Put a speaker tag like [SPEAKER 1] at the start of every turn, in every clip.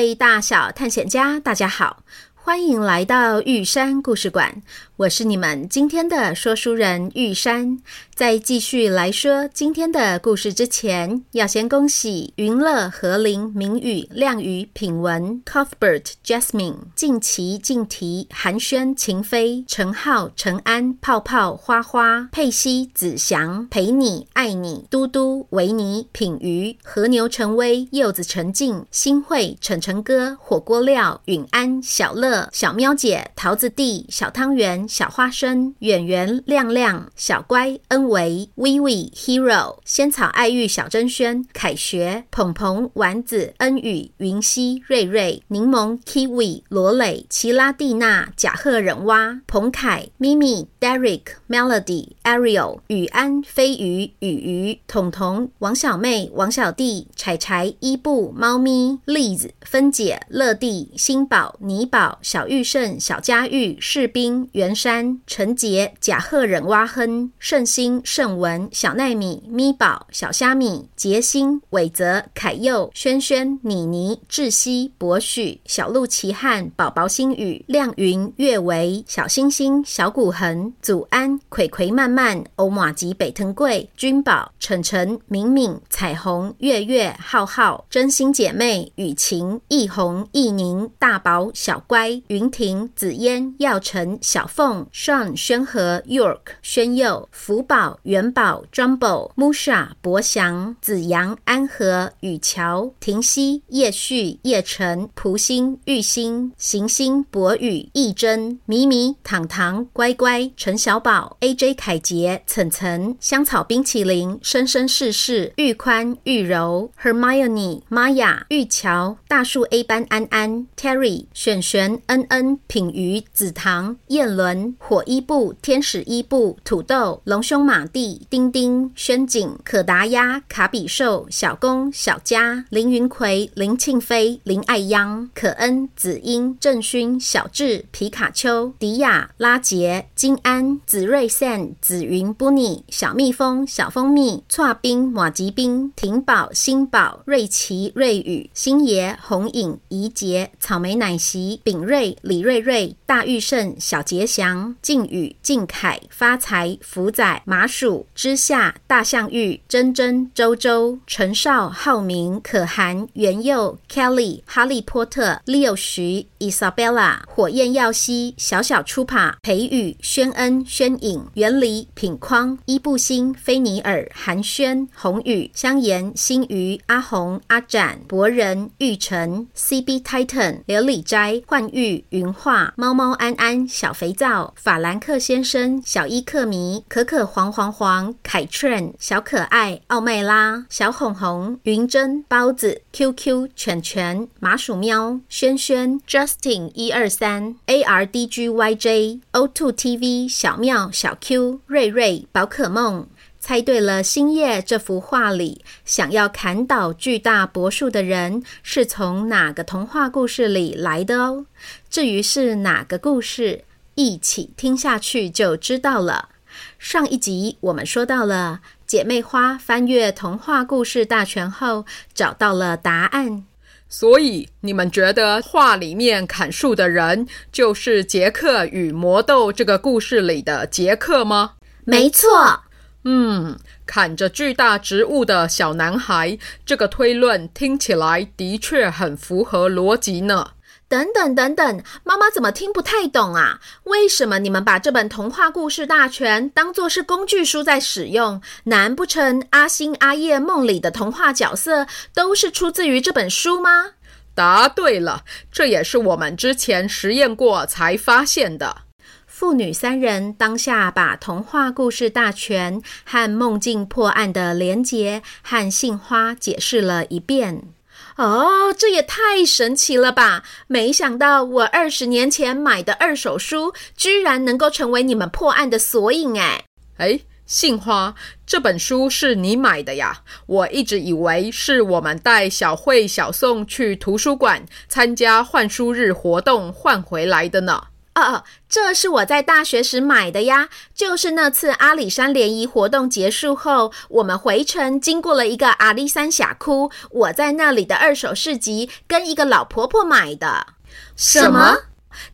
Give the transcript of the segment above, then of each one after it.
[SPEAKER 1] 位大小探险家，大家好，欢迎来到玉山故事馆。我是你们今天的说书人玉山。在继续来说今天的故事之前，要先恭喜云乐、何林、明宇、亮宇、品文、Cuthbert、Jasmine、静琪、静提、寒暄、秦飞、陈浩、陈安、泡泡、花花、佩西、子祥、陪你、爱你、嘟嘟、维尼、品瑜、和牛、陈威、柚子、陈静、新慧、晨晨哥、火锅料、允安、小乐、小喵姐、桃子弟、小汤圆。小花生、演员、亮亮、小乖、恩维、微微、Hero、仙草、爱玉、小珍轩、凯学、鹏鹏、丸子、恩宇、云溪、瑞瑞、柠檬、Kiwi、罗磊、奇拉蒂娜、贾赫忍蛙、彭凯、咪咪、Eric,、Melody、Ariel、雨安、飞鱼、雨鱼、彤彤、王小妹、王小弟、柴柴、伊布、猫咪、Liz、芬姐、乐蒂、新宝、尼宝、小玉胜、小佳玉、士兵、袁。山、陈杰、贾赫忍蛙哼、圣心、圣文、小奈米、咪宝、小虾米、杰星、伟泽、凯佑、轩轩、妮妮、智熙、博许、小鹿奇汉、宝宝星宇、亮云、月维、小星星、小古恒、祖安、葵葵、曼曼、欧玛吉、北藤贵、君宝、晨晨、敏敏、彩虹、月月、浩浩、真心姐妹、雨晴、易红、易宁、大宝、小乖、云婷、紫嫣、耀晨、小凤。Sean、宣和、York、宣佑、福宝、元宝、Jumbo、Musha、博祥、子阳、安和、雨乔、婷熙、叶旭、叶晨、蒲星、玉星、行星、博宇、义珍、米米、糖糖、乖乖、陈陈小宝、AJ、凯杰、岑岑、香草冰淇淋、生生世世、玉宽、玉柔、Hermione、Maya、玉乔、大树 A 班安安、Terry、璇璇、恩恩、品瑜、紫糖、燕伦。火伊布、天使伊布、土豆、龙兄马蒂、丁丁、轩景、可达鸭、卡比兽、小公、小佳、林云奎、林庆飞、林爱央、可恩、子英、郑勋、小智、皮卡丘、迪亚、拉杰、金安、子睿、San、紫云、布尼、小蜜蜂、小蜂蜜、剉冰、马吉冰、婷宝、新宝、瑞奇、瑞宇、星爷、红影、怡杰、草莓奶昔、炳瑞、李瑞瑞、大玉胜、小杰祥。靖宇、靖凯、发财、福仔、麻薯、之夏、大象玉、珍珍、周周、陈少、浩明、可涵、元佑、Kelly、哈利波特、Leo 徐、Isabella、火焰耀西、小小出帕、裴宇、宣恩、宣颖、袁离、品匡、伊布星、菲尼尔、韩轩、宏宇、香妍、新瑜、阿红、阿展、博仁、玉成、CB Titan、琉璃斋、幻玉、云画、猫猫安安、小肥皂。法兰克先生、小伊克迷、可可黄黄黄、凯 trenn、小可爱、奥麦拉、小红红、云珍、包子、QQ、犬犬、麻薯喵、轩轩、Just Justin 一二三、ARDGYJ、O2 TV、小妙、小 Q、瑞瑞、宝可梦。猜对了，星夜这幅画里想要砍倒巨大柏树的人是从哪个童话故事里来的哦？至于是哪个故事？一起听下去就知道了。上一集我们说到了，姐妹花翻阅童话故事大全后，找到了答案。
[SPEAKER 2] 所以，你们觉得画里面砍树的人就是杰克与魔豆这个故事里的杰克吗？
[SPEAKER 1] 没错。
[SPEAKER 2] 嗯，砍着巨大植物的小男孩，这个推论听起来的确很符合逻辑呢。
[SPEAKER 1] 等等等等，妈妈怎么听不太懂啊？为什么你们把这本童话故事大全当作是工具书在使用？难不成阿星阿叶梦里的童话角色都是出自于这本书吗？
[SPEAKER 2] 答对了，这也是我们之前实验过才发现的。
[SPEAKER 1] 父女三人当下把童话故事大全和梦境破案的连结和杏花解释了一遍。哦，这也太神奇了吧！没想到我二十年前买的二手书，居然能够成为你们破案的索引哎！
[SPEAKER 2] 哎，杏花，这本书是你买的呀？我一直以为是我们带小慧、小宋去图书馆参加换书日活动换回来的呢。
[SPEAKER 1] 哦哦，这是我在大学时买的呀。就是那次阿里山联谊活动结束后，我们回程经过了一个阿里山峡谷，我在那里的二手市集跟一个老婆婆买的。
[SPEAKER 2] 什么？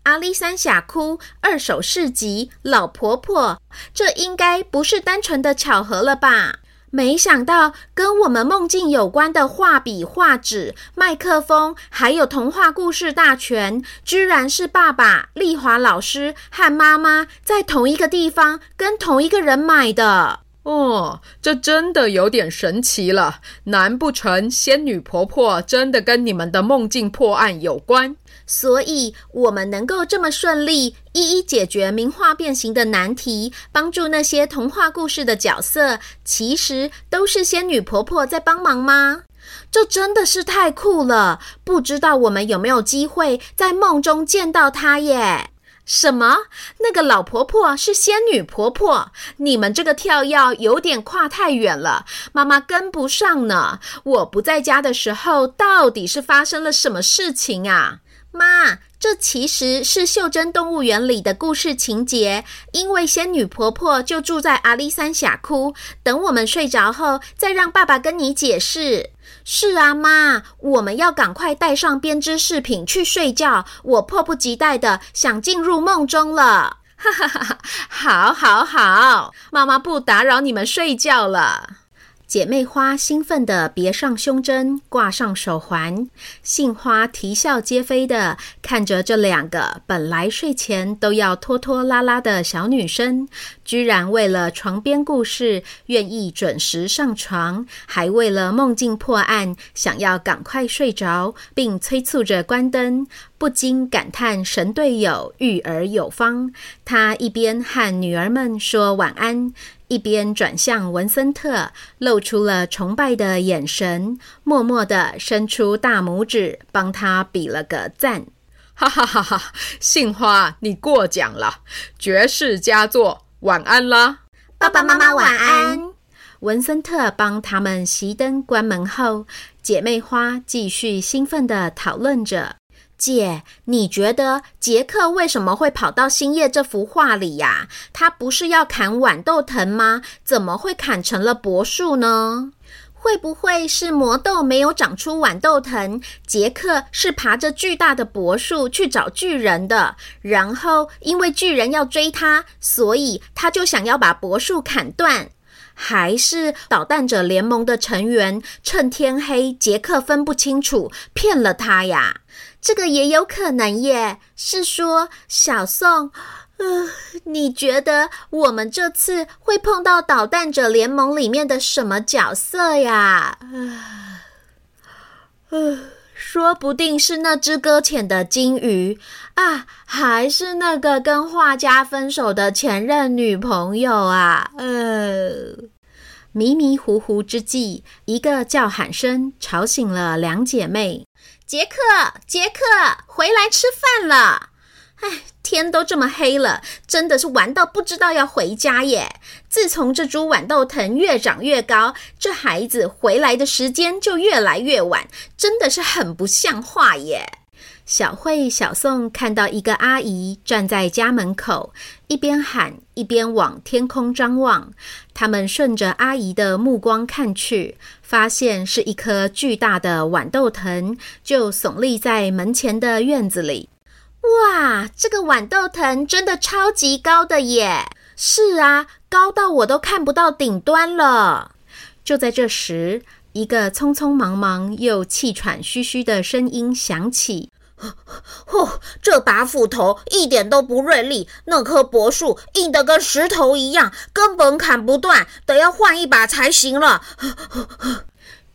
[SPEAKER 1] 阿里山峡谷二手市集，老婆婆，这应该不是单纯的巧合了吧？没想到跟我们梦境有关的画笔、画纸、麦克风，还有童话故事大全，居然是爸爸丽华老师和妈妈在同一个地方跟同一个人买的。
[SPEAKER 2] 哦，这真的有点神奇了。难不成仙女婆婆真的跟你们的梦境破案有关？
[SPEAKER 1] 所以我们能够这么顺利一一解决名画变形的难题，帮助那些童话故事的角色，其实都是仙女婆婆在帮忙吗？这真的是太酷了！不知道我们有没有机会在梦中见到她耶？什么？那个老婆婆是仙女婆婆？你们这个跳跃有点跨太远了，妈妈跟不上呢。我不在家的时候，到底是发生了什么事情啊？妈，这其实是袖珍动物园里的故事情节。因为仙女婆婆就住在阿里山峡谷，等我们睡着后，再让爸爸跟你解释。是啊，妈，我们要赶快带上编织饰品去睡觉。我迫不及待的想进入梦中了。哈哈哈哈！好，好，好，妈妈不打扰你们睡觉了。姐妹花兴奋地别上胸针，挂上手环。杏花啼笑皆非地看着这两个本来睡前都要拖拖拉拉的小女生，居然为了床边故事愿意准时上床，还为了梦境破案想要赶快睡着，并催促着关灯，不禁感叹神队友育儿有方。他一边和女儿们说晚安。一边转向文森特，露出了崇拜的眼神，默默地伸出大拇指，帮他比了个赞。
[SPEAKER 2] 哈哈哈哈！杏花，你过奖了，绝世佳作，晚安啦！
[SPEAKER 1] 爸爸妈妈晚安。文森特帮他们熄灯关门后，姐妹花继续兴奋地讨论着。姐，你觉得杰克为什么会跑到星夜这幅画里呀？他不是要砍豌豆藤吗？怎么会砍成了柏树呢？会不会是魔豆没有长出豌豆藤？杰克是爬着巨大的柏树去找巨人的，然后因为巨人要追他，所以他就想要把柏树砍断。还是捣蛋者联盟的成员趁天黑，杰克分不清楚，骗了他呀？这个也有可能耶。是说，小宋，呃，你觉得我们这次会碰到捣蛋者联盟里面的什么角色呀？呃，呃，说不定是那只搁浅的鲸鱼啊，还是那个跟画家分手的前任女朋友啊？呃，迷迷糊糊之际，一个叫喊声吵醒了两姐妹。杰克，杰克，回来吃饭了！哎，天都这么黑了，真的是玩到不知道要回家耶。自从这株豌豆藤越长越高，这孩子回来的时间就越来越晚，真的是很不像话耶。小慧、小宋看到一个阿姨站在家门口，一边喊一边往天空张望。他们顺着阿姨的目光看去，发现是一颗巨大的豌豆藤，就耸立在门前的院子里。哇，这个豌豆藤真的超级高的耶！是啊，高到我都看不到顶端了。就在这时，一个匆匆忙忙又气喘吁吁的声音响起：“
[SPEAKER 3] 哦，这把斧头一点都不锐利，那棵柏树硬得跟石头一样，根本砍不断，得要换一把才行了。”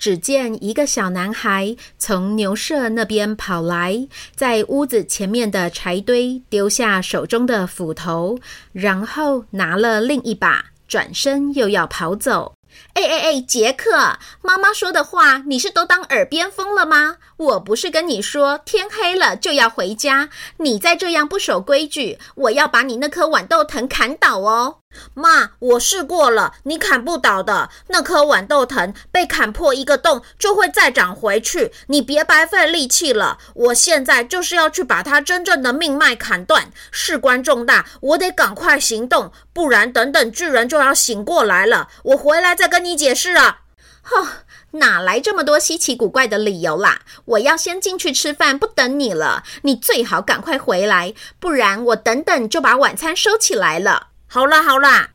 [SPEAKER 1] 只见一个小男孩从牛舍那边跑来，在屋子前面的柴堆丢下手中的斧头，然后拿了另一把，转身又要跑走。哎哎哎，杰克，妈妈说的话你是都当耳边风了吗？我不是跟你说天黑了就要回家，你再这样不守规矩，我要把你那棵豌豆藤砍倒哦。
[SPEAKER 3] 妈，我试过了，你砍不倒的。那棵豌豆藤被砍破一个洞，就会再长回去。你别白费力气了。我现在就是要去把它真正的命脉砍断，事关重大，我得赶快行动，不然等等巨人就要醒过来了。我回来再跟你解释啊。
[SPEAKER 1] 哼，哪来这么多稀奇古怪的理由啦？我要先进去吃饭，不等你了。你最好赶快回来，不然我等等就把晚餐收起来了。
[SPEAKER 3] 好啦好啦，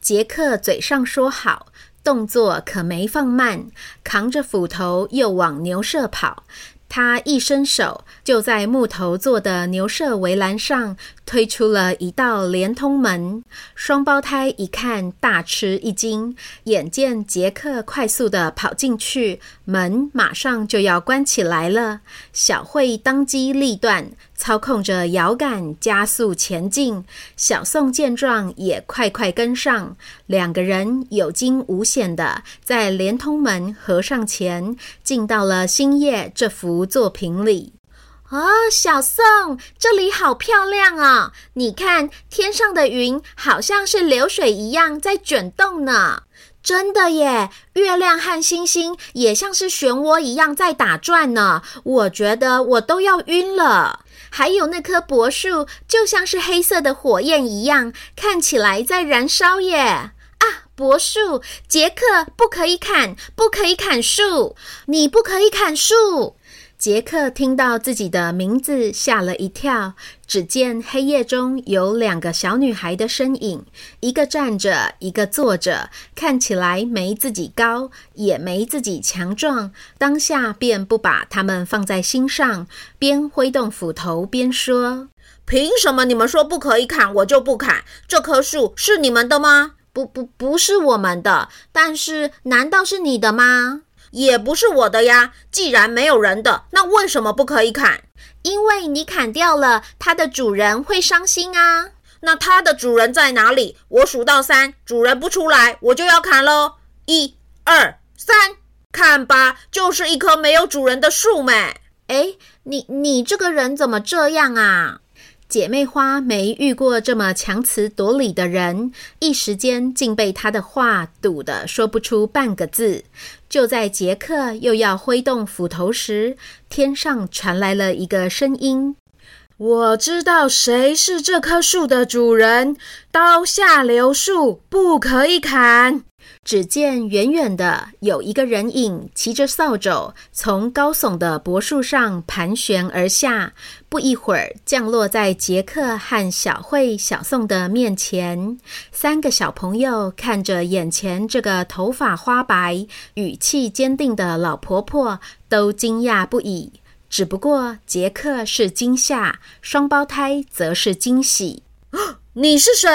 [SPEAKER 1] 杰克嘴上说好，动作可没放慢，扛着斧头又往牛舍跑。他一伸手，就在木头做的牛舍围栏上推出了一道连通门。双胞胎一看，大吃一惊。眼见杰克快速地跑进去，门马上就要关起来了。小慧当机立断，操控着摇杆加速前进。小宋见状，也快快跟上。两个人有惊无险地在连通门合上前，进到了星夜这幅作品里啊、小宋，这里好漂亮啊、你看天上的云，好像是流水一样在卷动呢。真的耶，月亮和星星也像是漩涡一样在打转呢。我觉得我都要晕了。还有那棵柏树，就像是黑色的火焰一样，看起来在燃烧耶。啊，柏树，杰克，不可以砍，不可以砍树，你不可以砍树。杰克听到自己的名字，吓了一跳。只见黑夜中有两个小女孩的身影，一个站着，一个坐着，看起来没自己高，也没自己强壮。当下便不把她们放在心上，边挥动斧头边说：“
[SPEAKER 3] 凭什么你们说不可以砍，我就不砍？这棵树是你们的吗？
[SPEAKER 1] 不不，不是我们的。但是，难道是你的吗？”
[SPEAKER 3] 也不是我的呀，既然没有人的，那为什么不可以砍？
[SPEAKER 1] 因为你砍掉了，它的主人会伤心啊。
[SPEAKER 3] 那它的主人在哪里？我数到三，主人不出来，我就要砍喽。一、二、三，看吧，就是一棵没有主人的树咩。
[SPEAKER 1] 诶，你你这个人怎么这样啊？姐妹花没遇过这么强词夺理的人，一时间竟被他的话堵得说不出半个字。就在杰克又要挥动斧头时，天上传来了一个声音：“
[SPEAKER 2] 我知道谁是这棵树的主人，刀下留树，不可以砍。”
[SPEAKER 1] 只见远远的有一个人影骑着扫帚从高耸的柏树上盘旋而下，不一会儿降落在杰克和小慧、小宋的面前。三个小朋友看着眼前这个头发花白、语气坚定的老婆婆，都惊讶不已。只不过杰克是惊吓，双胞胎则是惊喜。
[SPEAKER 3] 你是谁？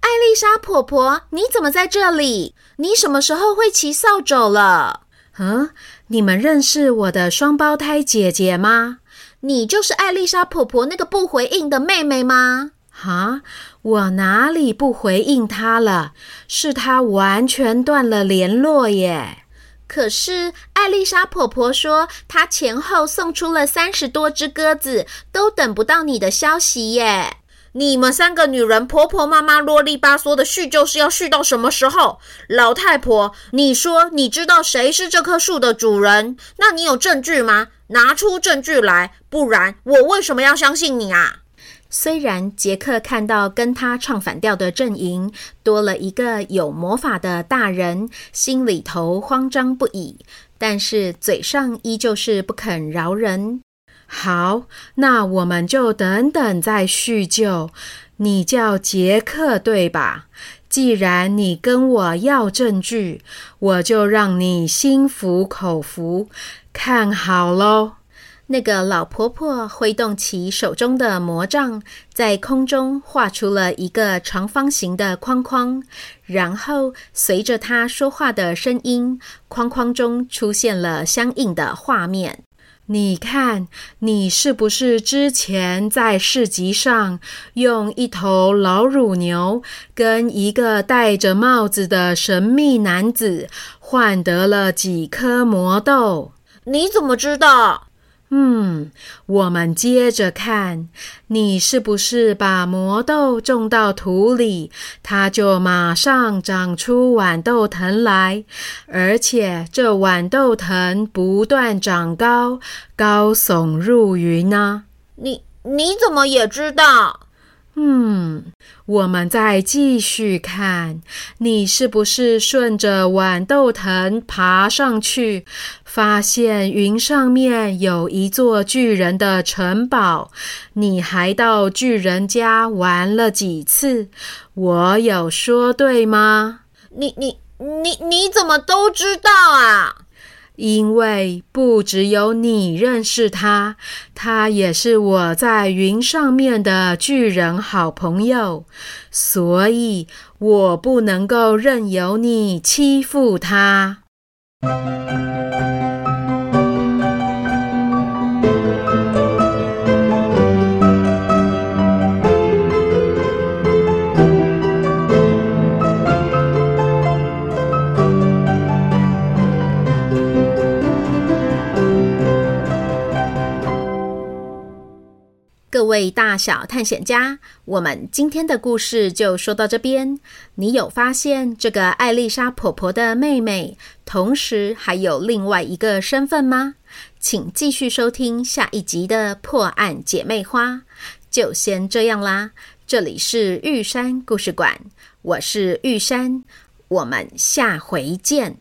[SPEAKER 1] 艾丽莎婆婆，你怎么在这里？你什么时候会骑扫帚了？
[SPEAKER 2] 嗯，你们认识我的双胞胎姐姐吗？
[SPEAKER 1] 你就是艾丽莎婆婆那个不回应的妹妹吗？
[SPEAKER 2] 哈，我哪里不回应她了？是她完全断了联络耶。
[SPEAKER 1] 可是艾丽莎婆婆说，她前后送出了三十多只鸽子，都等不到你的消息耶。
[SPEAKER 3] 你们三个女人婆婆妈妈啰里吧嗦的叙旧是要叙到什么时候？老太婆，你说你知道谁是这棵树的主人？那你有证据吗？拿出证据来，不然我为什么要相信你啊？
[SPEAKER 4] 虽然杰克看到跟他唱反调的阵营多了一个有魔法的大人，心里头慌张不已，但是嘴上依旧是不肯饶人。
[SPEAKER 1] 好，那我们就等等再叙旧。你叫杰克对吧？既然你跟我要证据，我就让你心服口服。看好喽！
[SPEAKER 4] 那个老婆婆挥动起手中的魔杖，在空中画出了一个长方形的框框，然后随着她说话的声音，框框中出现了相应的画面。
[SPEAKER 1] 你看，你是不是之前在市集上用一头老乳牛跟一个戴着帽子的神秘男子换得了几颗魔豆？
[SPEAKER 3] 你怎么知道？
[SPEAKER 1] 嗯，我们接着看，你是不是把魔豆种到土里，它就马上长出豌豆藤来，而且这豌豆藤不断长高，高耸入云呢？
[SPEAKER 3] 你你怎么也知道？
[SPEAKER 1] 嗯，我们再继续看，你是不是顺着豌豆藤爬上去，发现云上面有一座巨人的城堡？你还到巨人家玩了几次？我有说对吗？
[SPEAKER 3] 你你你你怎么都知道啊？
[SPEAKER 1] 因为不只有你认识他，他也是我在云上面的巨人好朋友，所以我不能够任由你欺负他。
[SPEAKER 4] 位大小探险家，我们今天的故事就说到这边。你有发现这个艾丽莎婆婆的妹妹，同时还有另外一个身份吗？请继续收听下一集的《破案姐妹花》。就先这样啦，这里是玉山故事馆，我是玉山，我们下回见。